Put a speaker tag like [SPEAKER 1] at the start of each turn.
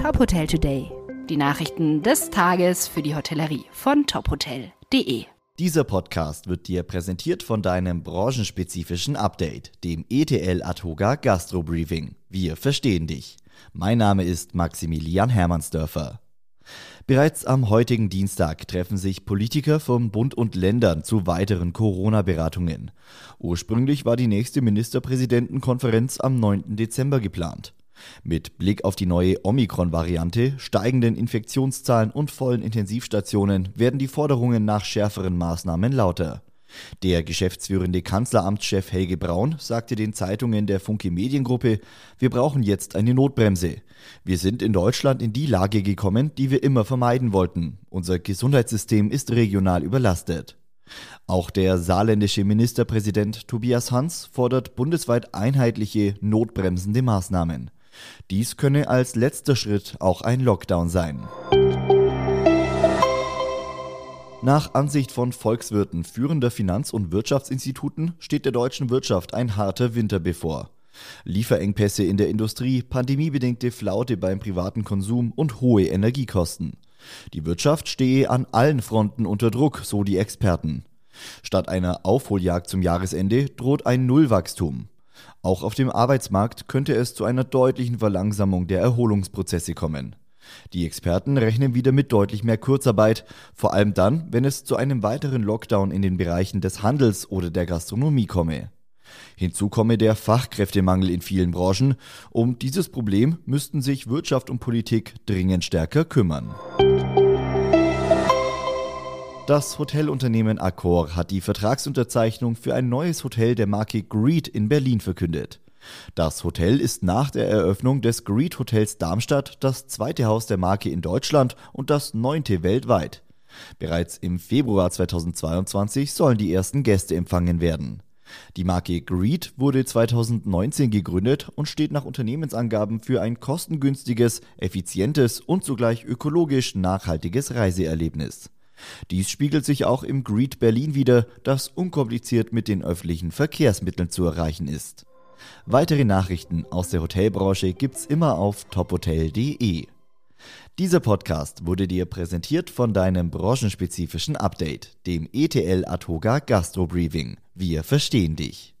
[SPEAKER 1] Top Hotel Today. Die Nachrichten des Tages für die Hotellerie von tophotel.de.
[SPEAKER 2] Dieser Podcast wird dir präsentiert von deinem branchenspezifischen Update, dem ETL Atoga Gastro Briefing. Wir verstehen dich. Mein Name ist Maximilian Hermannsdörfer. Bereits am heutigen Dienstag treffen sich Politiker vom Bund und Ländern zu weiteren Corona-Beratungen. Ursprünglich war die nächste Ministerpräsidentenkonferenz am 9. Dezember geplant. Mit Blick auf die neue Omikron-Variante, steigenden Infektionszahlen und vollen Intensivstationen werden die Forderungen nach schärferen Maßnahmen lauter. Der geschäftsführende Kanzleramtschef Helge Braun sagte den Zeitungen der Funke Mediengruppe, wir brauchen jetzt eine Notbremse. Wir sind in Deutschland in die Lage gekommen, die wir immer vermeiden wollten. Unser Gesundheitssystem ist regional überlastet. Auch der saarländische Ministerpräsident Tobias Hans fordert bundesweit einheitliche, notbremsende Maßnahmen. Dies könne als letzter Schritt auch ein Lockdown sein. Nach Ansicht von Volkswirten führender Finanz- und Wirtschaftsinstituten steht der deutschen Wirtschaft ein harter Winter bevor. Lieferengpässe in der Industrie, pandemiebedingte Flaute beim privaten Konsum und hohe Energiekosten. Die Wirtschaft stehe an allen Fronten unter Druck, so die Experten. Statt einer Aufholjagd zum Jahresende droht ein Nullwachstum. Auch auf dem Arbeitsmarkt könnte es zu einer deutlichen Verlangsamung der Erholungsprozesse kommen. Die Experten rechnen wieder mit deutlich mehr Kurzarbeit, vor allem dann, wenn es zu einem weiteren Lockdown in den Bereichen des Handels oder der Gastronomie komme. Hinzu komme der Fachkräftemangel in vielen Branchen. Um dieses Problem müssten sich Wirtschaft und Politik dringend stärker kümmern. Das Hotelunternehmen Accor hat die Vertragsunterzeichnung für ein neues Hotel der Marke Greed in Berlin verkündet. Das Hotel ist nach der Eröffnung des Greed Hotels Darmstadt das zweite Haus der Marke in Deutschland und das neunte weltweit. Bereits im Februar 2022 sollen die ersten Gäste empfangen werden. Die Marke Greed wurde 2019 gegründet und steht nach Unternehmensangaben für ein kostengünstiges, effizientes und zugleich ökologisch nachhaltiges Reiseerlebnis. Dies spiegelt sich auch im Greet Berlin wider, das unkompliziert mit den öffentlichen Verkehrsmitteln zu erreichen ist. Weitere Nachrichten aus der Hotelbranche gibt's immer auf tophotel.de. Dieser Podcast wurde dir präsentiert von deinem branchenspezifischen Update, dem ETL Atoga Gastro Briefing. Wir verstehen dich.